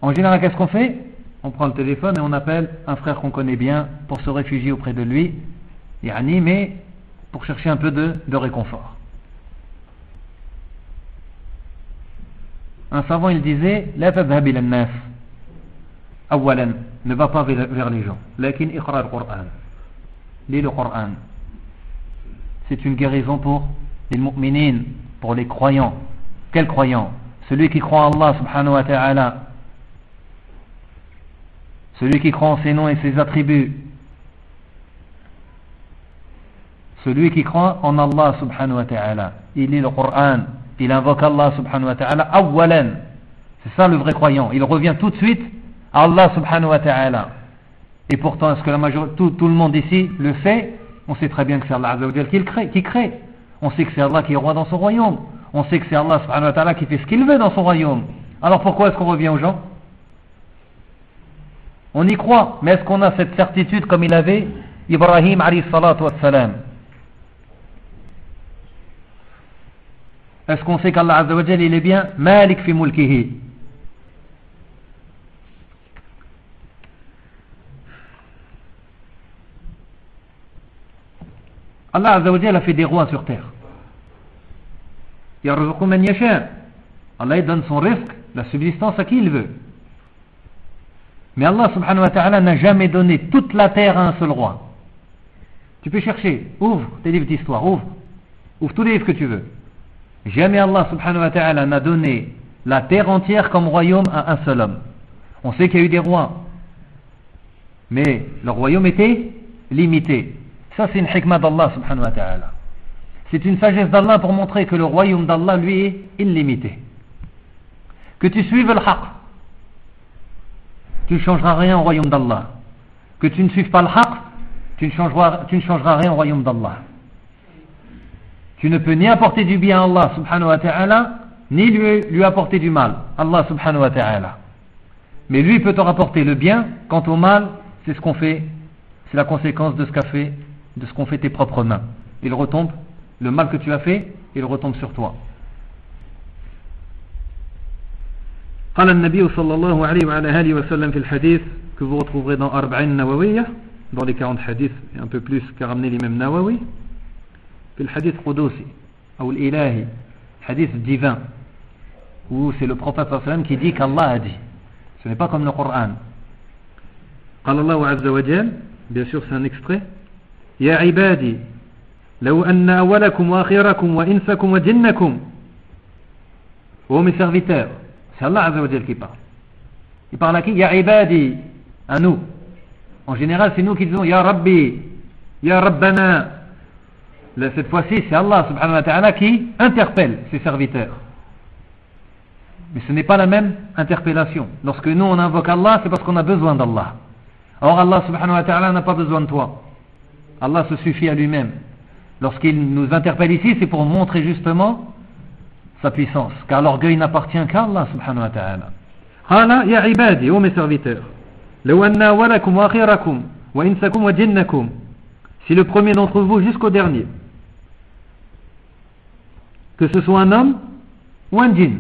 En général, qu'est-ce qu'on fait? On prend le téléphone et on appelle un frère qu'on connaît bien pour se réfugier auprès de lui. Yani, mais pour chercher un peu de, réconfort. Un savant, il disait Awalan, ne va pas vers les gens. Lakin iqra al-Qur'an. Lis le Coran. C'est une guérison pour les mu'minin, pour les croyants. Quel croyant? Celui qui croit en Allah subhanahu wa ta'ala. Celui qui croit en ses noms et ses attributs. Celui qui croit en Allah subhanahu wa ta'ala. Il lit le Coran. Il invoque Allah subhanahu wa ta'ala. C'est ça le vrai croyant. Il revient tout de suite Allah subhanahu wa ta'ala. Et pourtant, est-ce que la majorité, tout, le monde ici le sait On sait très bien que c'est Allah qui, crée, qui crée. On sait que c'est Allah qui est roi dans son royaume. On sait que c'est Allah subhanahu wa ta'ala qui fait ce qu'il veut dans son royaume. Alors pourquoi est-ce qu'on revient aux gens? On y croit, mais est-ce qu'on a cette certitude comme il avait Ibrahim alayhi salatu wassalam? Est-ce qu'on sait qu'Allah Azza il est bien? Malik fi mulkihi Allah a fait des rois sur terre. Allah donne son risque, la subsistance à qui il veut. Mais Allah subhanahu wa ta'ala n'a jamais donné toute la terre à un seul roi. Tu peux chercher, ouvre tes livres d'histoire, ouvre. Ouvre tous les livres que tu veux. Jamais Allah subhanahu wa ta'ala n'a donné la terre entière comme royaume à un seul homme. On sait qu'il y a eu des rois. Mais le royaume était limité. Ça, c'est une hikmah d'Allah subhanahu wa ta'ala. C'est une sagesse d'Allah pour montrer que le royaume d'Allah, lui, est illimité. Que tu suives le haqq, tu ne changeras rien au royaume d'Allah. Que tu ne suives pas le haqq, tu ne changeras, tu ne changeras rien au royaume d'Allah. Tu ne peux ni apporter du bien à Allah subhanahu wa ta'ala, ni lui, lui apporter du mal. Allah subhanahu wa ta'ala. Mais lui peut te rapporter le bien, quant au mal, c'est ce qu'on fait, c'est la conséquence de ce qu'a fait, de ce qu'ont fait tes propres mains. Il retombe, le mal que tu as fait, il retombe sur toi. قال النبي صلى الله عليه وعلى آله وسلم في الحديث que vous retrouverez dans Arba'in Nawawiyya dans les 40 hadiths et un peu plus qu'a ramené l'imam Nawawi في الحديث قدوسي أو الإلهي hadith divin où c'est le prophète صلى الله عليه وسلم qui dit qu'Allah a dit ce n'est pas comme le Coran قال الله عز وجل bien sûr c'est un extrait يا عبادي لو أن أولكم وآخركم وإنسكم وجنكم وهو mes serviteurs c'est Allah Azza wa Jal qui parle il parle à qui Ya Ibadi à nous en général c'est nous qui disons Ya Rabbi Ya Rabbana cette fois-ci c'est Allah subhanahu wa ta'ala qui interpelle ses serviteurs mais ce n'est pas la même interpellation lorsque nous on invoque Allah c'est parce qu'on a besoin d'Allah or Allah subhanahu wa ta'ala n'a pas besoin de toi Allah se suffit à lui-même lorsqu'il nous interpelle ici c'est pour montrer justement sa puissance. Car l'orgueil n'appartient qu'à Allah subhanahu wa ta'ala. Hala ya ibadi, ô mes serviteurs. لو أن أولكم وآخركم وإنسكم وجنكم Si le premier d'entre vous jusqu'au dernier, que ce soit un homme ou un djinn,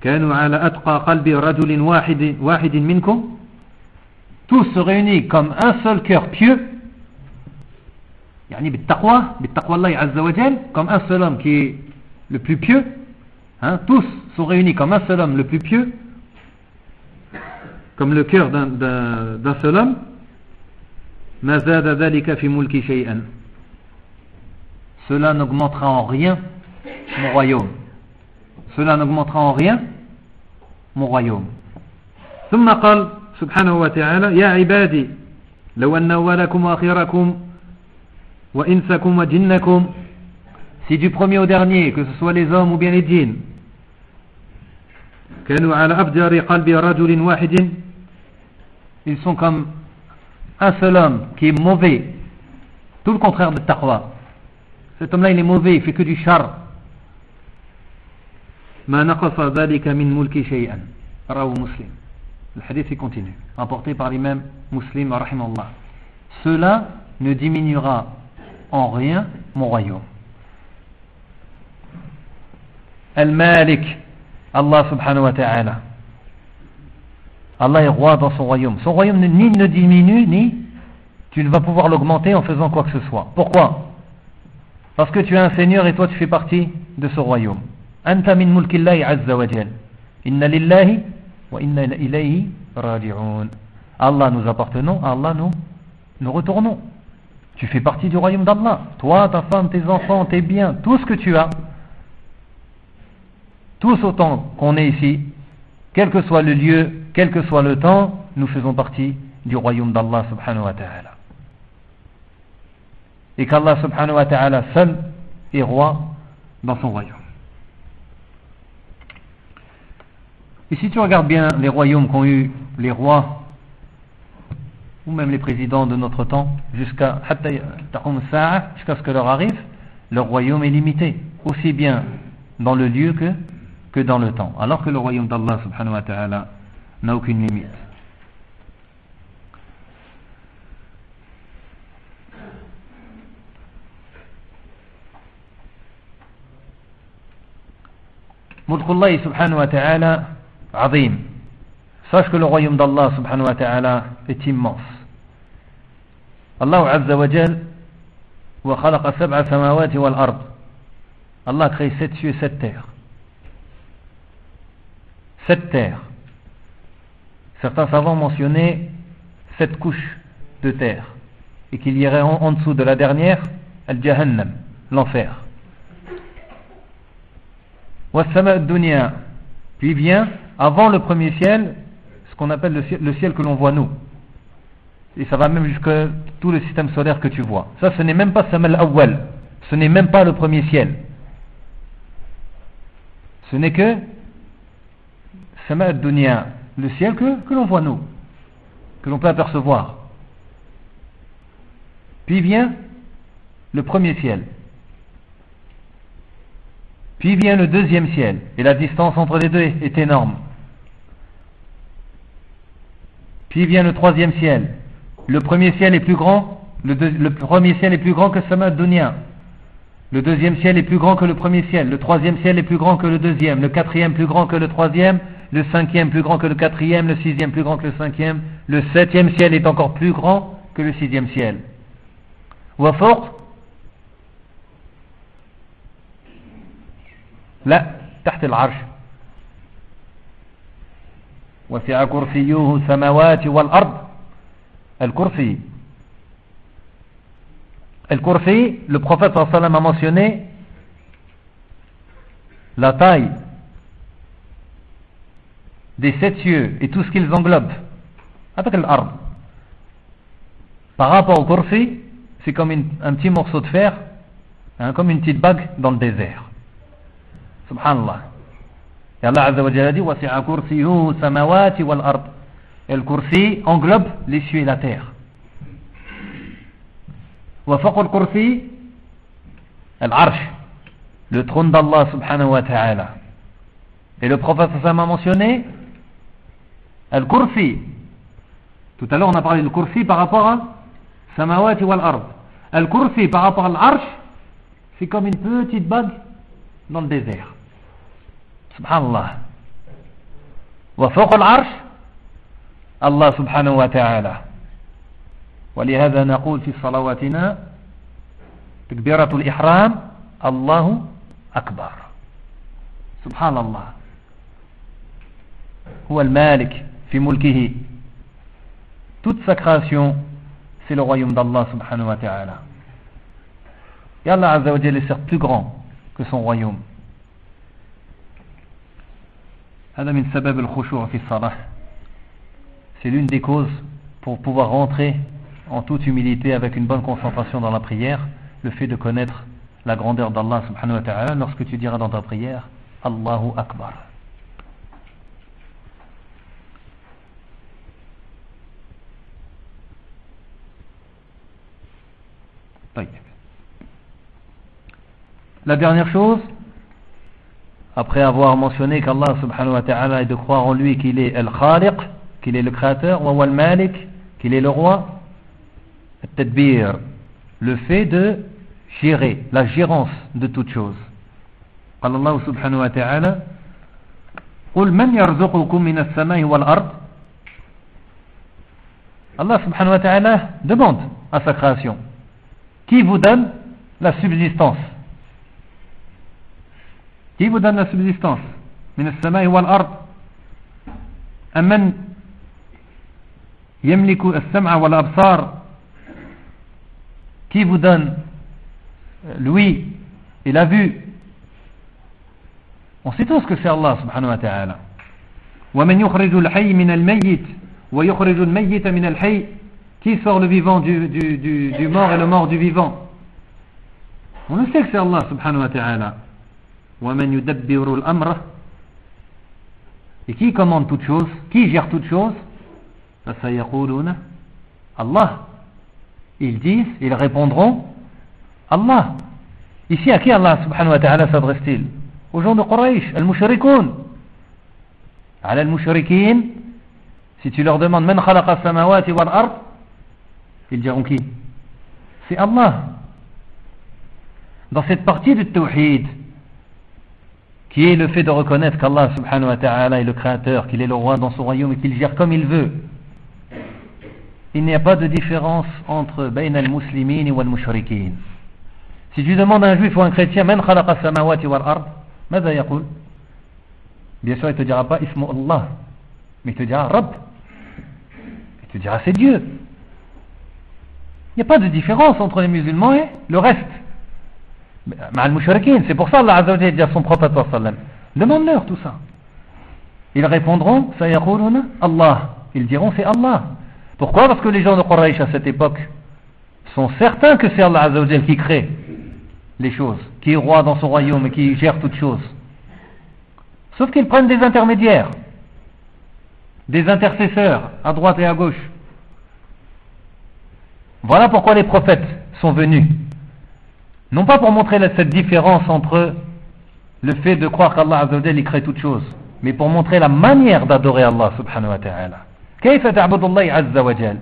كانوا على أتقى قلب رجل واحد واحد منكم tous se réunissent comme un seul cœur pieux يعني بالتقوى بالتقوى الله عز وجل comme un seul homme qui est le plus pieux hein, tous sont réunis comme un seul homme le plus pieux comme le cœur d'un seul homme ما زاد ذلك في ملك شيئا cela n'augmentera en rien mon royaume cela n'augmentera en rien mon royaume ثم قال سبحانه وتعالى يا عبادي لو أن أولكم وآخركم وإنسكم وجنكم Si du premier au dernier, que ce soit les hommes ou bien les djinns, كانوا على أفجر قلب رجل واحد ils sont comme un seul homme qui est mauvais, tout le contraire de taqwa. Cet homme-là, il est mauvais, il fait que du char. ما نقص ذلك من ملك شيئا رواه مسلم. Le hadith il continue, rapporté par l'imam muslim, rahimallah. Cela ne diminuera en rien mon royaume. Al-Malik, Allah subhanahu wa ta'ala. Allah est roi dans son royaume. Son royaume ni ne diminue, ni tu ne vas pouvoir l'augmenter en faisant quoi que ce soit. Pourquoi? Parce que tu es un seigneur et toi tu fais partie de ce royaume. Anta min mulkillahi azza wa. Inna lillahi Allah nous appartenons, Allah nous nous retournons. Tu fais partie du royaume d'Allah. Toi, ta femme, tes enfants, tes biens, tout ce que tu as. Tous autant qu'on est ici, quel que soit le lieu, quel que soit le temps, nous faisons partie du royaume d'Allah subhanahu wa ta'ala. Et qu'Allah subhanahu wa ta'ala seul est roi dans son royaume. Et si tu regardes bien les royaumes qu'ont eu les rois, ou même les présidents de notre temps, jusqu'à jusqu'à ce que leur arrive, leur royaume est limité, aussi bien dans le lieu que, dans le temps. Alors que le royaume d'Allah subhanahu wa ta'ala n'a aucune limite. Mulkullah ta'ala azim. Sache que le royaume d'Allah subhanahu wa ta'ala est immense. Allah azza wa jal sab'a samawati wal ard. Allah a créé sept cieux et sept terres. Sept terres. Certains savants mentionnaient sept couches de terre et qu'il y aurait en, en dessous de la dernière Al-Jahannam, l'enfer. Puis vient, avant le premier ciel, ce qu'on appelle le ciel, que l'on voit nous. Et ça va même jusqu'à tout le système solaire que tu vois. Ça, ce n'est même pas Samal Awwal. Ce n'est même pas le premier ciel. Ce n'est que Sama Dunya, le ciel que, que l'on voit nous, que l'on peut apercevoir. Puis vient le premier ciel. Puis vient le deuxième ciel, et la distance entre les deux est énorme. Puis vient le troisième ciel. Le premier ciel est plus grand, le, deux- le premier ciel est plus grand que Sama Dunya. Le deuxième ciel est plus grand que le premier ciel. Le troisième ciel est plus grand que le deuxième. Le quatrième plus grand que le troisième. Le cinquième plus grand que le quatrième. Le sixième plus grand que le cinquième. Le septième ciel est encore plus grand que le sixième ciel. وفوق لا تحت العرش وسع كرسيه السماوات والأرض الكرسي الكرسي le prophète صلى الله عليه وسلم a mentionné la taille des sept cieux et tout ce qu'ils englobent avec l'ard par rapport au kursi c'est comme une- un petit morceau de fer hein, comme une petite bague dans le désert subhanallah Et Allah Azza wa Jalla a dit وَسِعَ كُرْسِيهُ السَّمَاوَاتِ وَالْأَرْضِ et le kursi englobe les cieux et la terre وفوق الكرسي العرش le trône d'Allah subhanahu wa ta'ala et le prophète a mentionné al-kursi tout à l'heure on a parlé du kursi par rapport à samawati wal ard al-kursi par rapport à l'arche c'est comme une petite bague dans le désert سبحان الله. وفوق العرش الله سبحانه وتعالى. ولهذا نقول في صلواتنا تكبيرة الإحرام الله أكبر. سبحان الله. هو المالك في ملكه. Toute سكراسيون سي c'est le الله سبحانه وتعالى. wa ta'ala et Allah azza wa jalla est plus c'est l'une des causes pour pouvoir rentrer en toute humilité avec une bonne concentration dans la prière, le fait de connaître la grandeur d'Allah lorsque tu diras dans ta prière Allahu Akbar. La dernière chose, après avoir mentionné qu'Allah subhanahu wa ta'ala est de croire en lui qu'il est al-khaliq, qu'il est le créateur, wa al-malik, qu'il est le roi, tadbir, le fait de gérer, la gérance de toute chose. قال الله سبحانه وتعالى قل من يرزقكم من السماء والأرض Allah subhanahu wa ta'ala demande à sa création qui vous donne la subsistance qui vous donne la subsistance من السماء والأرض أمن يملك السمع والأبصار qui vous donne l'ouïe et la vue on sait tous que c'est Allah subhanahu wa ta'ala ومن يخرج الحي من الميت ويخرج الميت من الحي qui sort le vivant du, du, du, du mort et le mort du vivant on le sait que c'est Allah subhanahu wa ta'ala ومن يدبر الأمر et qui commande toute chose qui gère toute chose Allah ils disent ils répondront Allah ici à qui Allah subhanahu wa ta'ala s'adresse-t-il aux gens de Quraysh al-mushrikoun المشركين si tu leur demandes من خلق السماوات والأرض ils diront qui c'est Allah dans cette partie du tawhid qui est le fait de reconnaître qu'Allah subhanahu wa ta'ala est le créateur, qu'il est le roi dans son royaume et qu'il gère comme il veut. Il n'y a pas de différence entre bain al-muslimin et al-mushrikin. Si tu demandes à un juif ou à un chrétien, man khalaqa samawati wal ard, ماذا يقول Bien sûr, il ne te dira pas ismu Allah, mais il te dira Rabb. Il te dira c'est Dieu. Il n'y a pas de différence entre les musulmans et le reste. C'est pour ça Allah Azza wa dit à son prophète Demande-leur tout ça. Ils répondront Allah. Ils diront c'est Allah. Pourquoi? Parce que les gens de Quraysh à cette époque sont certains que c'est Allah qui crée les choses, qui est roi dans son royaume et qui gère toutes choses. Sauf qu'ils prennent des intermédiaires, des intercesseurs à droite et à gauche. Voilà pourquoi les prophètes sont venus non pas pour montrer cette différence entre le fait de croire qu'Allah Azzawajal il crée toutes choses, mais pour montrer la manière d'adorer Allah subhanahu wa ta'ala. كيف تعبد الله عز وجل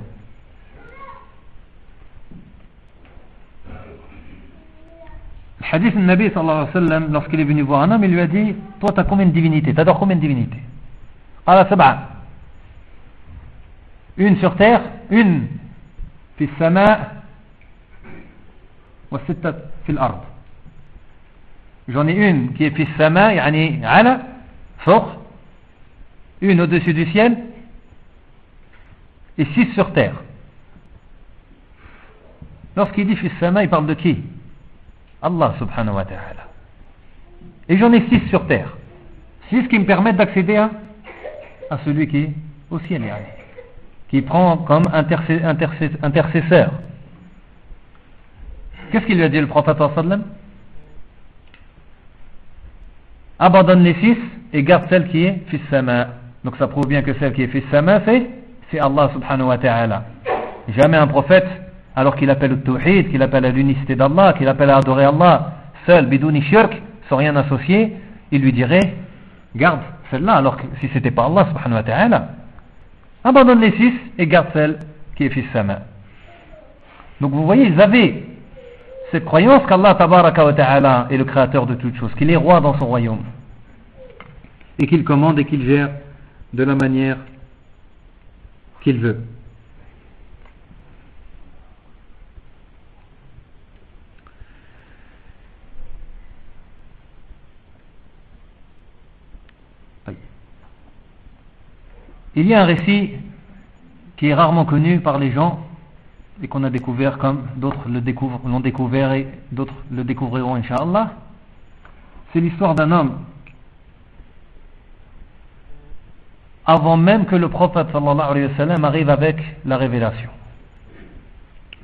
Hadith Nabi sallallahu alayhi wa sallam, lorsqu'il est venu voir un homme, il lui a dit Toi, tu as combien de divinités Tu adores combien de divinités Allah sab'a. Une sur terre, une fi sama وستة في الأرض J'en ai une qui est fils sama, yani ala, fort, une au-dessus du ciel, et six sur terre. Lorsqu'il dit fils sama, il parle de qui Allah subhanahu wa ta'ala. Et j'en ai six sur terre. Six qui me permettent d'accéder à, à celui qui est au ciel, yani, qui prend comme intercesseur. Qu'est-ce qu'il lui a dit le prophète sallam? Abandonne les six et garde celle qui est fils sama. Donc ça prouve bien que celle qui est fils sama, c'est, Allah subhanahu wa ta'ala. Jamais un prophète, alors qu'il appelle au tawhid, qu'il appelle à l'unicité d'Allah, qu'il appelle à adorer Allah, seul, bidouni shirk, sans rien associer, il lui dirait, garde celle-là, alors que si c'était pas Allah subhanahu wa ta'ala, abandonne les six et garde celle qui est fils sama. Donc vous voyez, ils avaient cette croyance qu'Allah ta'ala est le créateur de toutes choses, qu'il est roi dans son royaume, et qu'il commande et qu'il gère de la manière qu'il veut. Il y a un récit qui est rarement connu par les gens et qu'on a découvert comme d'autres l'ont découvert et d'autres le découvriront, Inch'Allah, c'est l'histoire d'un homme. avant même que le prophète sallallahu alayhi wa sallam arrive avec la révélation.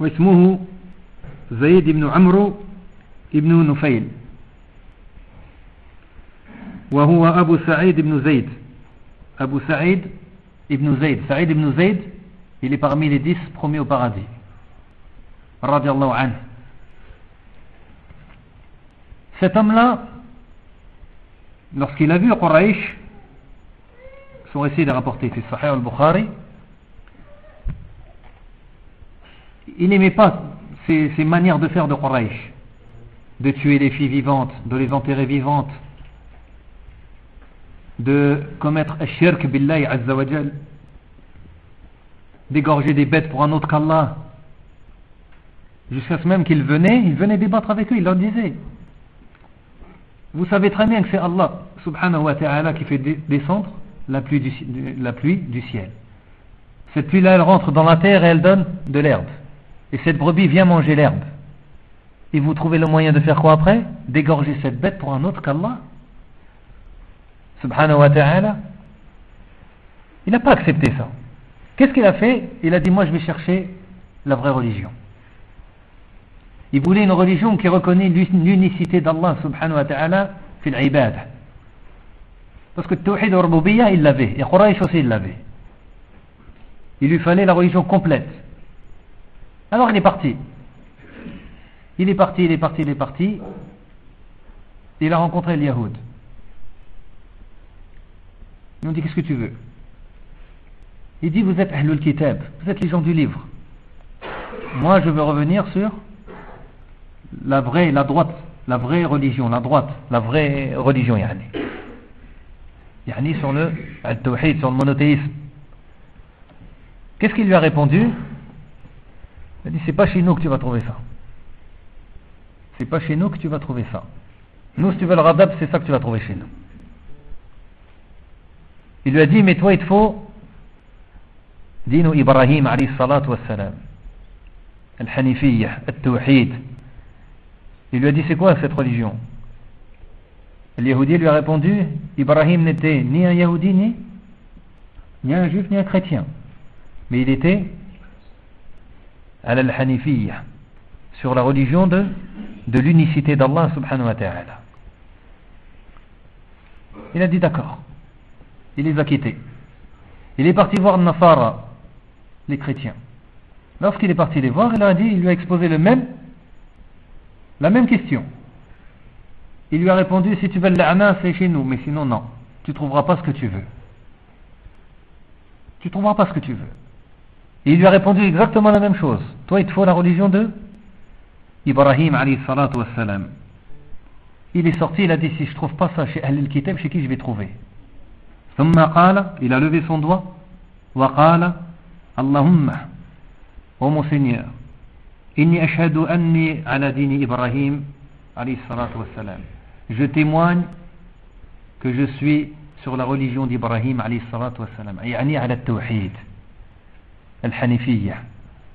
واسمه زيد بن عمرو بن نفيل وهو أبو سعيد بن زيد Abu Saïd ibn Zayd. Saïd ibn Zayd, il est parmi les dix premiers au paradis. cet homme-là, lorsqu'il a vu Quraysh, son récit de rapporté, c'est Sahih al-Bukhari, il n'aimait pas ces, ces, manières de faire de Quraysh, de tuer les filles vivantes, de les enterrer vivantes, de commettre shirk billahi azzawajal, d'égorger des bêtes pour un autre qu'Allah, jusqu'à ce même qu'il venait, il venait débattre avec eux, il leur disait, vous savez très bien que c'est Allah subhanahu wa ta'ala qui fait descendre la pluie, du, ciel. Cette pluie-là, elle rentre dans la terre et elle donne de l'herbe. Et cette brebis vient manger l'herbe. Et vous trouvez le moyen de faire quoi après? D'égorger cette bête pour un autre qu'Allah Subhanahu wa ta'ala. Il n'a pas accepté ça. Qu'est-ce qu'il a fait? Il a dit Moi, je vais chercher la vraie religion. Il voulait une religion qui reconnaît l'unicité d'Allah subhanahu wa ta'ala fil ibad. Parce que Tawhid al il l'avait. Et Quraysh aussi, il l'avait. Il lui fallait la religion complète. Alors il est parti. Il est parti, il est parti, il est parti. Il a rencontré le Yahoud. Ils dit Qu'est-ce que tu veux? Il dit Vous êtes Ahlul Kitab, vous êtes les gens du livre. Moi, je veux revenir sur la vraie, la droite, la vraie religion, la droite, la vraie religion, yani. Yani sur le al-tawhid, sur le monothéisme. Qu'est-ce qu'il lui a répondu? Il a dit c'est pas chez nous que tu vas trouver ça. C'est pas chez nous que tu vas trouver ça. Nous, si tu veux le radab, c'est ça que tu vas trouver chez nous. Il lui a dit mais toi, il te faut dino Ibrahim alayhi salatu wassalam, al-hanifiyya, al-tawhid. Il lui a dit c'est quoi cette religion? Le lui a répondu Ibrahim n'était ni un Yahudi ni, un juif ni un chrétien. Mais il était al-Hanifiyya sur la religion de, l'unicité d'Allah subhanahu wa ta'ala. Il a dit d'accord. Il les a quittés. Il est parti voir Nasara, les chrétiens. Lorsqu'il est parti les voir, il, a dit, il lui a exposé le même la même question. Il lui a répondu Si tu veux le la'ana, c'est chez nous, mais sinon, non. Tu trouveras pas ce que tu veux. Tu trouveras pas ce que tu veux. Il lui a répondu exactement la même chose. Toi, il te faut la religion de Ibrahim alayhi. Il est sorti, il a dit Si je trouve pas ça chez al-Kitab, chez qui je vais trouver? Il a levé son doigt. Wa Allahumma, ô. Inni ashhadu anni ala dini Ibrahim alayhi salatu wassalam. Je témoigne que je suis sur la religion d'Ibrahim alayhi salatu wassalam. Yani ala tawhid. Al-Hanifiyya.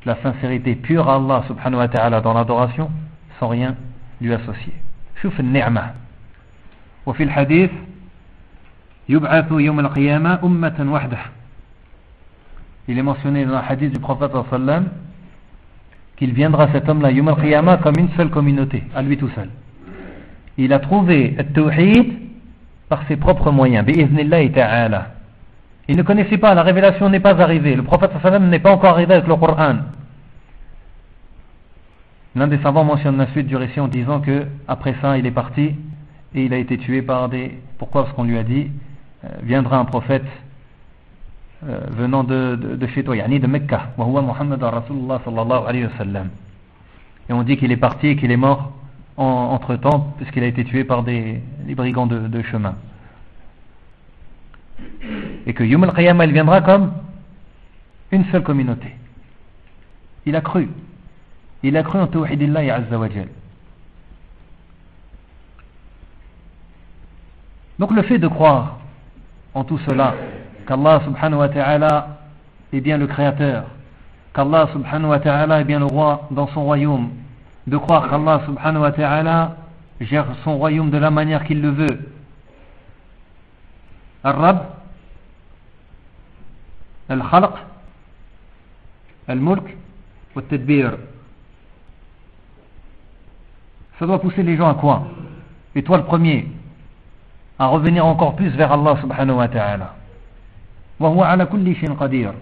La sincérité pure à Allah subhanahu wa ta'ala dans l'adoration sans rien lui associer. شوف النعمة وفي الحديث يبعث يوم القيامة أمة وحده Il est mentionné dans le hadith du prophète sallallahu alayhi wa sallam qu'il viendra cet homme-là, Yom comme une seule communauté, à lui tout seul. Il a trouvé le tawhid par ses propres moyens, ta'ala. Il ne connaissait pas, la révélation n'est pas arrivée, le prophète n'est pas encore arrivé avec le Coran. L'un des savants mentionne la suite du récit en disant que après ça, il est parti et il a été tué par des. Pourquoi? Parce qu'on lui a dit euh, viendra un prophète venant de, de, de, chez toi, yani de Mecca, Muhammad Rasulullah sallallahu alayhi wa sallam. Et on dit qu'il est parti et qu'il est mort en, entre temps, puisqu'il a été tué par des, brigands de, chemin. Et que Yom al-Qiyamah, il viendra comme une seule communauté. Il a cru. Il a cru en Tawhidillah Azza wa Donc le fait de croire en tout cela, qu'Allah subhanahu wa ta'ala est bien le créateur, qu'Allah subhanahu wa ta'ala est bien le roi dans son royaume, de croire qu'Allah subhanahu wa ta'ala gère son royaume de la manière qu'il le veut. Al-Rab, Al-Khalq, Al-Mulk, Al-Tadbir. Ça doit pousser les gens à quoi? Et toi le premier, à revenir encore plus vers Allah subhanahu wa ta'ala. وهو على كل شيء قدير.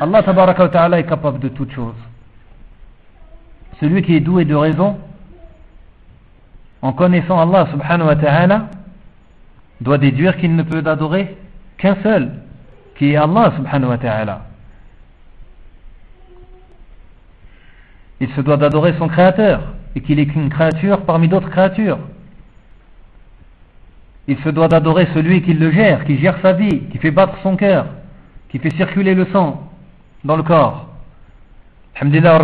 Allah tabaraka wa ta'ala est capable de toutes choses. Celui qui est doué de raison, en connaissant Allah subhanahu wa ta'ala, doit déduire qu'il ne peut adorer qu'un seul, qui est Allah subhanahu wa ta'ala. Il se doit d'adorer son créateur et qu'il est qu'une créature parmi d'autres créatures. Il se doit d'adorer celui qui le gère, qui gère sa vie, qui fait battre son cœur, qui fait circuler le sang dans le corps. Alhamdulillah,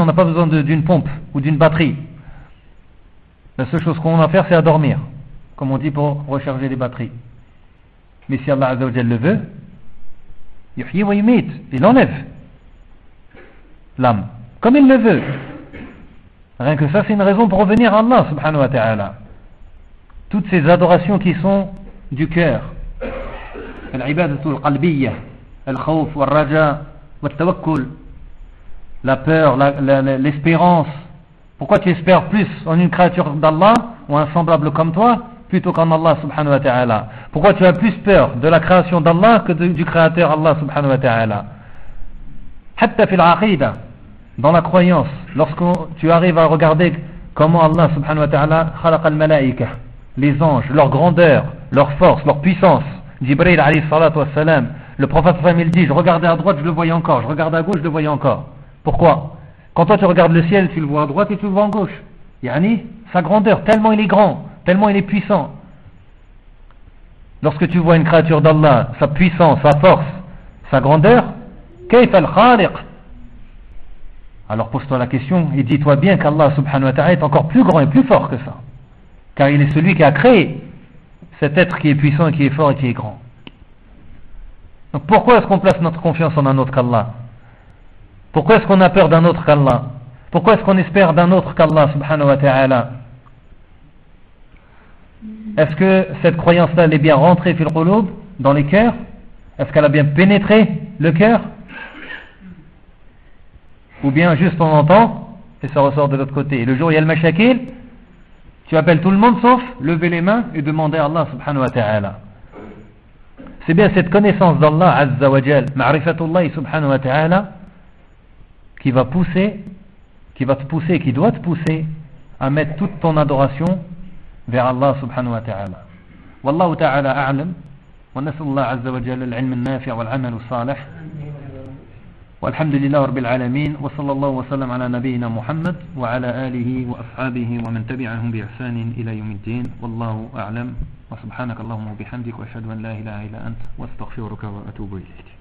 on n'a pas besoin d'une pompe ou d'une batterie. La seule chose qu'on a à faire, c'est à dormir, comme on dit pour recharger les batteries. Mais si Allah le veut, il enlève l'âme, comme il le veut. Rien que ça, c'est une raison pour revenir à Allah subhanahu wa ta'ala. Toutes ces adorations qui sont du cœur. La peur, l'espérance. Pourquoi tu espères plus en une créature d'Allah ou un semblable comme toi plutôt qu'en Allah subhanahu wa ta'ala? Pourquoi tu as plus peur de la création d'Allah que du créateur Allah subhanahu wa ta'ala? Dans la croyance, lorsque tu arrives à regarder comment Allah subhanahu wa ta'ala khalaqa al-malaïka, les anges, leur grandeur, leur force, leur puissance. Jibril alayhi salam, le prophète il dit, je regardais à droite, je le voyais encore, je regardais à gauche, je le voyais encore. Pourquoi? Quand toi tu regardes le ciel, tu le vois à droite et tu le vois en gauche. Yani, sa grandeur, tellement il est grand, tellement il est puissant. Lorsque tu vois une créature d'Allah, sa puissance, sa force, sa grandeur, al-Khaliq Alors pose-toi la question et dis-toi bien qu'Allah subhanahu wa ta'ala est encore plus grand et plus fort que ça. Car il est celui qui a créé cet être qui est puissant et qui est fort et qui est grand. Donc pourquoi est-ce qu'on place notre confiance en un autre qu'Allah? Pourquoi est-ce qu'on a peur d'un autre qu'Allah? Pourquoi est-ce qu'on espère d'un autre qu'Allah subhanahu wa ta'ala? Est-ce que cette croyance-là est bien rentrée fil dans les cœurs? Est-ce qu'elle a bien pénétré le cœur? Ou bien juste on entend et ça ressort de l'autre côté. Et le jour où il y a le mashakil, tu appelles tout le monde sauf lever les mains et demander à Allah subhanahu wa ta'ala. C'est bien cette connaissance d'Allah azza wa jal, ma'rifatullah subhanahu wa ta'ala, qui va pousser, qui va te pousser, qui doit te pousser à mettre toute ton adoration vers Allah subhanahu wa ta'ala. Wallahu ta'ala a'lam. ونسأل الله عز وجل العلم النافع والعمل الصالح والحمد لله رب العالمين وصلى الله وسلم على نبينا محمد وعلى آله وأصحابه ومن تبعهم بإحسان إلى يوم الدين. والله أعلم. وسبحانك اللهم وبحمدك وأشهد أن لا إله إلا أنت. واستغفرك وأتوب إليك.